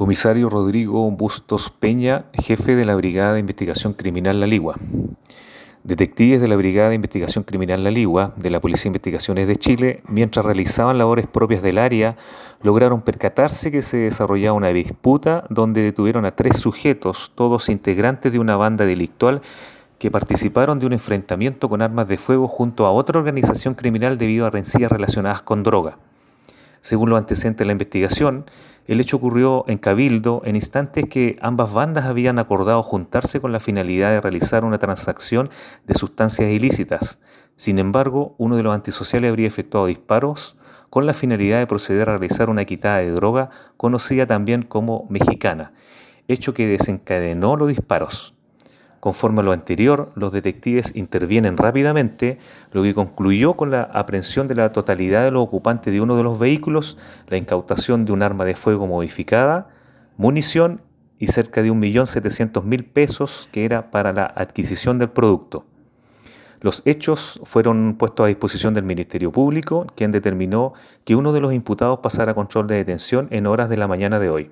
Comisario Rodrigo Bustos Peña, jefe de la Brigada de Investigación Criminal La Ligua. Detectives de la Brigada de Investigación Criminal La Ligua, de la Policía de Investigaciones de Chile, mientras realizaban labores propias del área, lograron percatarse que se desarrollaba una disputa donde detuvieron a tres sujetos, todos integrantes de una banda delictual que participaron de un enfrentamiento con armas de fuego junto a otra organización criminal debido a rencillas relacionadas con droga. Según los antecedentes de la investigación, el hecho ocurrió en Cabildo en instantes que ambas bandas habían acordado juntarse con la finalidad de realizar una transacción de sustancias ilícitas. Sin embargo, uno de los antisociales habría efectuado disparos con la finalidad de proceder a realizar una quitada de droga conocida también como mexicana, hecho que desencadenó los disparos. Conforme a lo anterior, los detectives intervienen rápidamente, lo que concluyó con la aprehensión de la totalidad de los ocupantes de uno de los vehículos, la incautación de un arma de fuego modificada, munición y cerca de 1.700.000 pesos que era para la adquisición del producto. Los hechos fueron puestos a disposición del Ministerio Público, quien determinó que uno de los imputados pasara a control de detención en horas de la mañana de hoy.